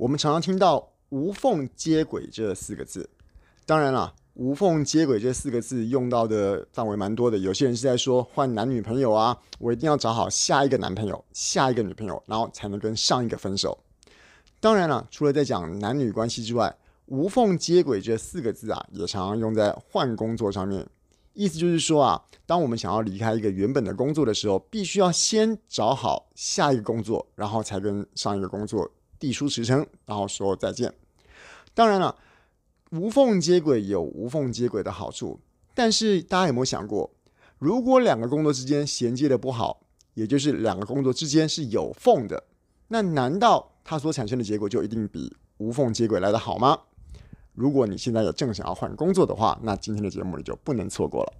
我们常常听到“无缝接轨”这四个字，当然了，“无缝接轨”这四个字用到的范围蛮多的。有些人是在说换男女朋友啊，我一定要找好下一个男朋友、下一个女朋友，然后才能跟上一个分手。当然了，除了在讲男女关系之外，“无缝接轨”这四个字啊，也常常用在换工作上面。意思就是说啊，当我们想要离开一个原本的工作的时候，必须要先找好下一个工作，然后才跟上一个工作递出辞呈，然后说再见。当然了，无缝接轨有无缝接轨的好处，但是大家有没有想过，如果两个工作之间衔接的不好，也就是两个工作之间是有缝的，那难道它所产生的结果就一定比无缝接轨来的好吗？如果你现在也正想要换工作的话，那今天的节目你就不能错过了。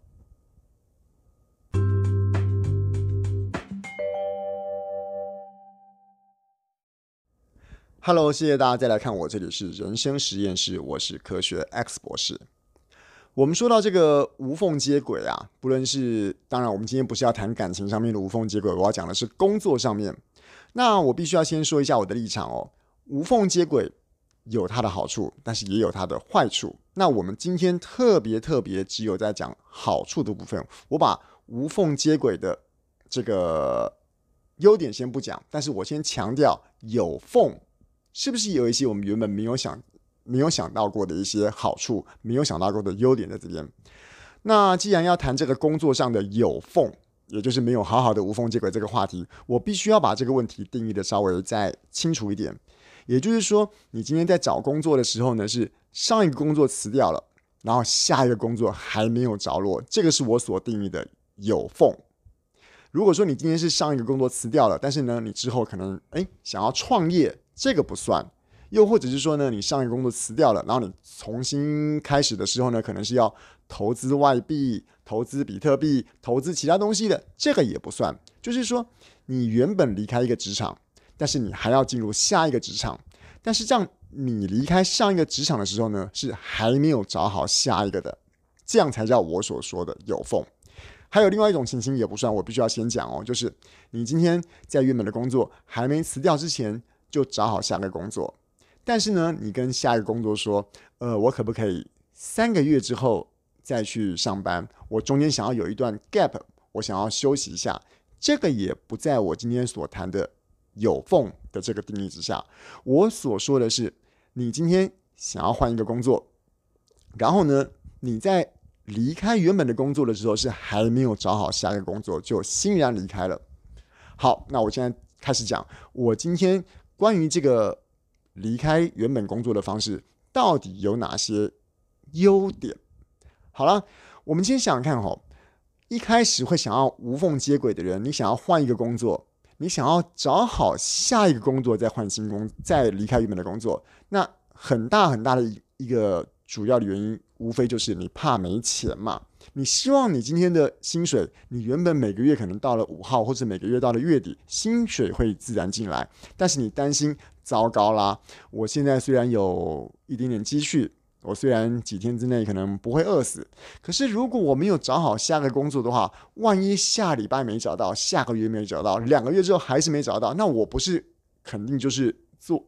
Hello，谢谢大家再来看我，这里是人生实验室，我是科学 X 博士。我们说到这个无缝接轨啊，不论是当然，我们今天不是要谈感情上面的无缝接轨，我要讲的是工作上面。那我必须要先说一下我的立场哦，无缝接轨。有它的好处，但是也有它的坏处。那我们今天特别特别只有在讲好处的部分。我把无缝接轨的这个优点先不讲，但是我先强调有缝是不是有一些我们原本没有想、没有想到过的一些好处，没有想到过的优点在这边。那既然要谈这个工作上的有缝，也就是没有好好的无缝接轨这个话题，我必须要把这个问题定义的稍微再清楚一点。也就是说，你今天在找工作的时候呢，是上一个工作辞掉了，然后下一个工作还没有着落，这个是我所定义的有缝。如果说你今天是上一个工作辞掉了，但是呢，你之后可能诶想要创业，这个不算。又或者是说呢，你上一个工作辞掉了，然后你重新开始的时候呢，可能是要投资外币、投资比特币、投资其他东西的，这个也不算。就是说，你原本离开一个职场。但是你还要进入下一个职场，但是这样你离开上一个职场的时候呢，是还没有找好下一个的，这样才叫我所说的有缝。还有另外一种情形也不算，我必须要先讲哦，就是你今天在原本的工作还没辞掉之前就找好下个工作，但是呢，你跟下一个工作说，呃，我可不可以三个月之后再去上班？我中间想要有一段 gap，我想要休息一下，这个也不在我今天所谈的。有缝的这个定义之下，我所说的是，你今天想要换一个工作，然后呢，你在离开原本的工作的时候是还没有找好下一个工作，就欣然离开了。好，那我现在开始讲，我今天关于这个离开原本工作的方式到底有哪些优点？好了，我们先想想看哦，一开始会想要无缝接轨的人，你想要换一个工作。你想要找好下一个工作，再换新工，再离开原本的工作，那很大很大的一个主要的原因，无非就是你怕没钱嘛。你希望你今天的薪水，你原本每个月可能到了五号，或者每个月到了月底，薪水会自然进来，但是你担心，糟糕啦，我现在虽然有一点点积蓄。我虽然几天之内可能不会饿死，可是如果我没有找好下个工作的话，万一下礼拜没找到，下个月没找到，两个月之后还是没找到，那我不是肯定就是做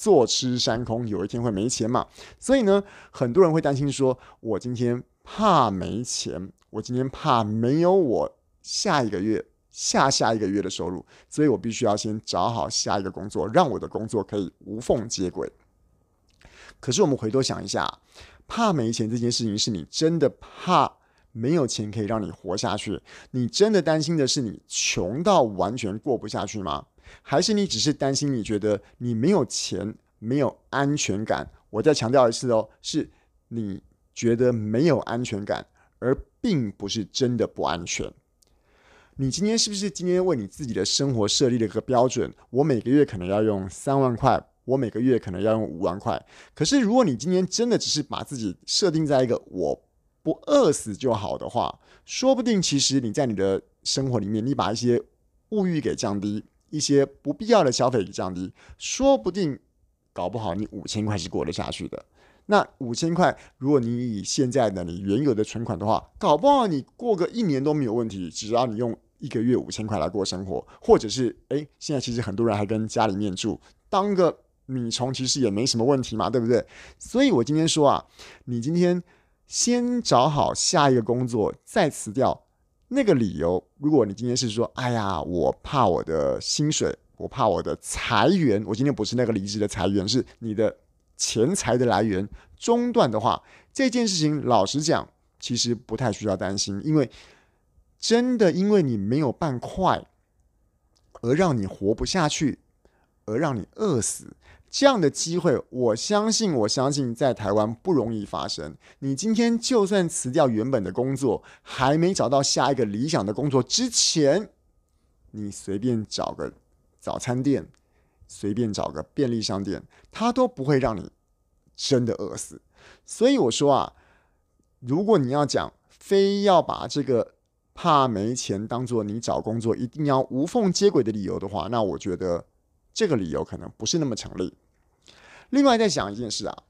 坐吃山空，有一天会没钱嘛？所以呢，很多人会担心说，我今天怕没钱，我今天怕没有我下一个月、下下一个月的收入，所以我必须要先找好下一个工作，让我的工作可以无缝接轨。可是我们回头想一下，怕没钱这件事情，是你真的怕没有钱可以让你活下去？你真的担心的是你穷到完全过不下去吗？还是你只是担心你觉得你没有钱，没有安全感？我再强调一次哦，是你觉得没有安全感，而并不是真的不安全。你今天是不是今天为你自己的生活设立了一个标准？我每个月可能要用三万块。我每个月可能要用五万块，可是如果你今天真的只是把自己设定在一个我不饿死就好的话，说不定其实你在你的生活里面，你把一些物欲给降低，一些不必要的消费给降低，说不定搞不好你五千块是过得下去的。那五千块，如果你以现在的你原有的存款的话，搞不好你过个一年都没有问题，只要你用一个月五千块来过生活，或者是诶，现在其实很多人还跟家里面住，当个。米虫其实也没什么问题嘛，对不对？所以我今天说啊，你今天先找好下一个工作，再辞掉那个理由。如果你今天是说，哎呀，我怕我的薪水，我怕我的财源，我今天不是那个离职的裁员，是你的钱财的来源中断的话，这件事情老实讲，其实不太需要担心，因为真的因为你没有办快，而让你活不下去。而让你饿死这样的机会，我相信，我相信在台湾不容易发生。你今天就算辞掉原本的工作，还没找到下一个理想的工作之前，你随便找个早餐店，随便找个便利商店，它都不会让你真的饿死。所以我说啊，如果你要讲非要把这个怕没钱当做你找工作一定要无缝接轨的理由的话，那我觉得。这个理由可能不是那么成立。另外再想一件事啊，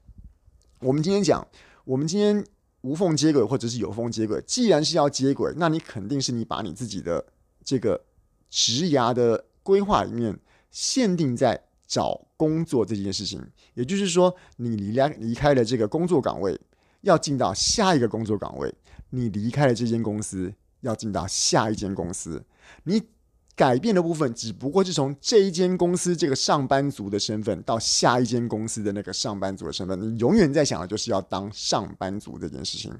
我们今天讲，我们今天无缝接轨或者是有缝接轨，既然是要接轨，那你肯定是你把你自己的这个职涯的规划里面限定在找工作这件事情。也就是说，你离开离开了这个工作岗位，要进到下一个工作岗位；你离开了这间公司，要进到下一间公司。你。改变的部分只不过是从这一间公司这个上班族的身份到下一间公司的那个上班族的身份，你永远在想的就是要当上班族这件事情。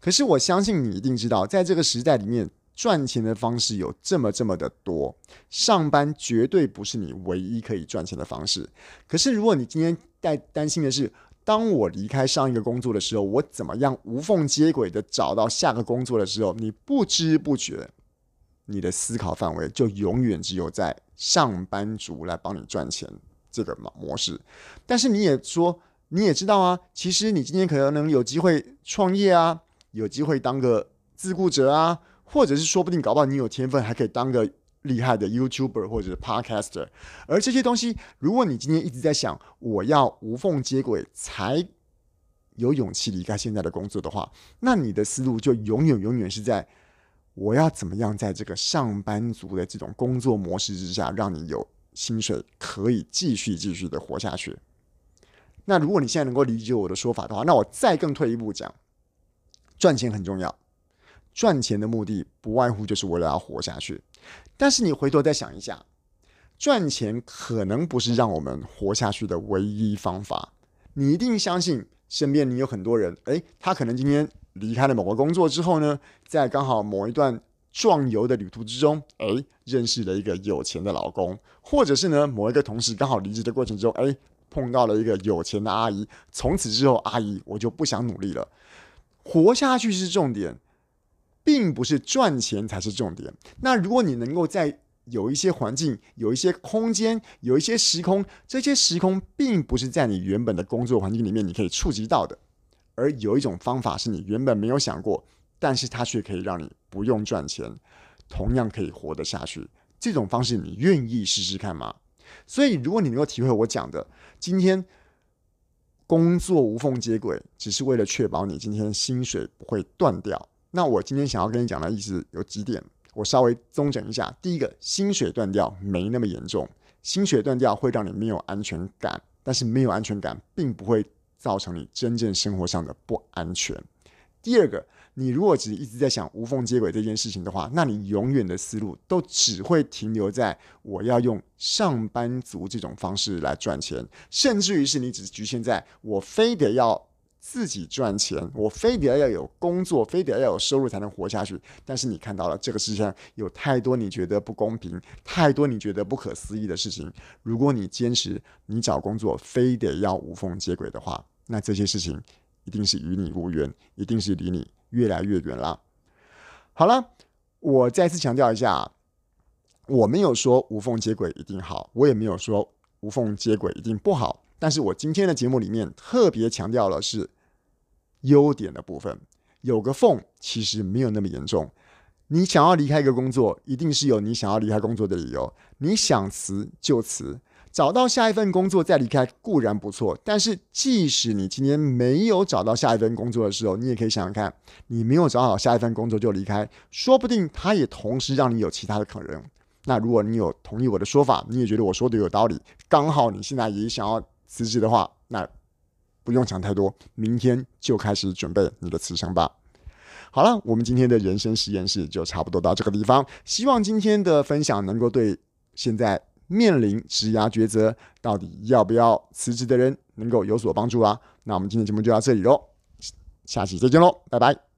可是我相信你一定知道，在这个时代里面，赚钱的方式有这么这么的多，上班绝对不是你唯一可以赚钱的方式。可是如果你今天在担心的是，当我离开上一个工作的时候，我怎么样无缝接轨的找到下个工作的时候，你不知不觉。你的思考范围就永远只有在上班族来帮你赚钱这个模式，但是你也说，你也知道啊，其实你今天可能能有机会创业啊，有机会当个自雇者啊，或者是说不定搞不好你有天分，还可以当个厉害的 YouTuber 或者是 Podcaster。而这些东西，如果你今天一直在想我要无缝接轨才有勇气离开现在的工作的话，那你的思路就永远永远是在。我要怎么样在这个上班族的这种工作模式之下，让你有薪水可以继续继续的活下去？那如果你现在能够理解我的说法的话，那我再更退一步讲，赚钱很重要，赚钱的目的不外乎就是为了要活下去。但是你回头再想一下，赚钱可能不是让我们活下去的唯一方法。你一定相信身边你有很多人，诶，他可能今天。离开了某个工作之后呢，在刚好某一段壮游的旅途之中，哎，认识了一个有钱的老公，或者是呢，某一个同事刚好离职的过程中，哎，碰到了一个有钱的阿姨，从此之后，阿姨我就不想努力了，活下去是重点，并不是赚钱才是重点。那如果你能够在有一些环境、有一些空间、有一些时空，这些时空并不是在你原本的工作环境里面你可以触及到的。而有一种方法是你原本没有想过，但是它却可以让你不用赚钱，同样可以活得下去。这种方式你愿意试试看吗？所以，如果你能够体会我讲的，今天工作无缝接轨，只是为了确保你今天薪水不会断掉。那我今天想要跟你讲的意思有几点，我稍微综整一下。第一个，薪水断掉没那么严重，薪水断掉会让你没有安全感，但是没有安全感并不会。造成你真正生活上的不安全。第二个，你如果只一直在想无缝接轨这件事情的话，那你永远的思路都只会停留在我要用上班族这种方式来赚钱，甚至于是你只局限在我非得要自己赚钱，我非得要有工作，非得要有收入才能活下去。但是你看到了这个世界上有太多你觉得不公平、太多你觉得不可思议的事情。如果你坚持你找工作非得要无缝接轨的话，那这些事情一定是与你无缘，一定是离你越来越远了。好了，我再次强调一下，我没有说无缝接轨一定好，我也没有说无缝接轨一定不好。但是我今天的节目里面特别强调了是优点的部分，有个缝其实没有那么严重。你想要离开一个工作，一定是有你想要离开工作的理由，你想辞就辞。找到下一份工作再离开固然不错，但是即使你今天没有找到下一份工作的时候，你也可以想想看，你没有找好下一份工作就离开，说不定他也同时让你有其他的可能，那如果你有同意我的说法，你也觉得我说的有道理，刚好你现在也想要辞职的话，那不用想太多，明天就开始准备你的辞呈吧。好了，我们今天的人生实验室就差不多到这个地方。希望今天的分享能够对现在面临职涯抉择，到底要不要辞职的人能够有所帮助啊。那我们今天节目就到这里喽，下期再见喽，拜拜。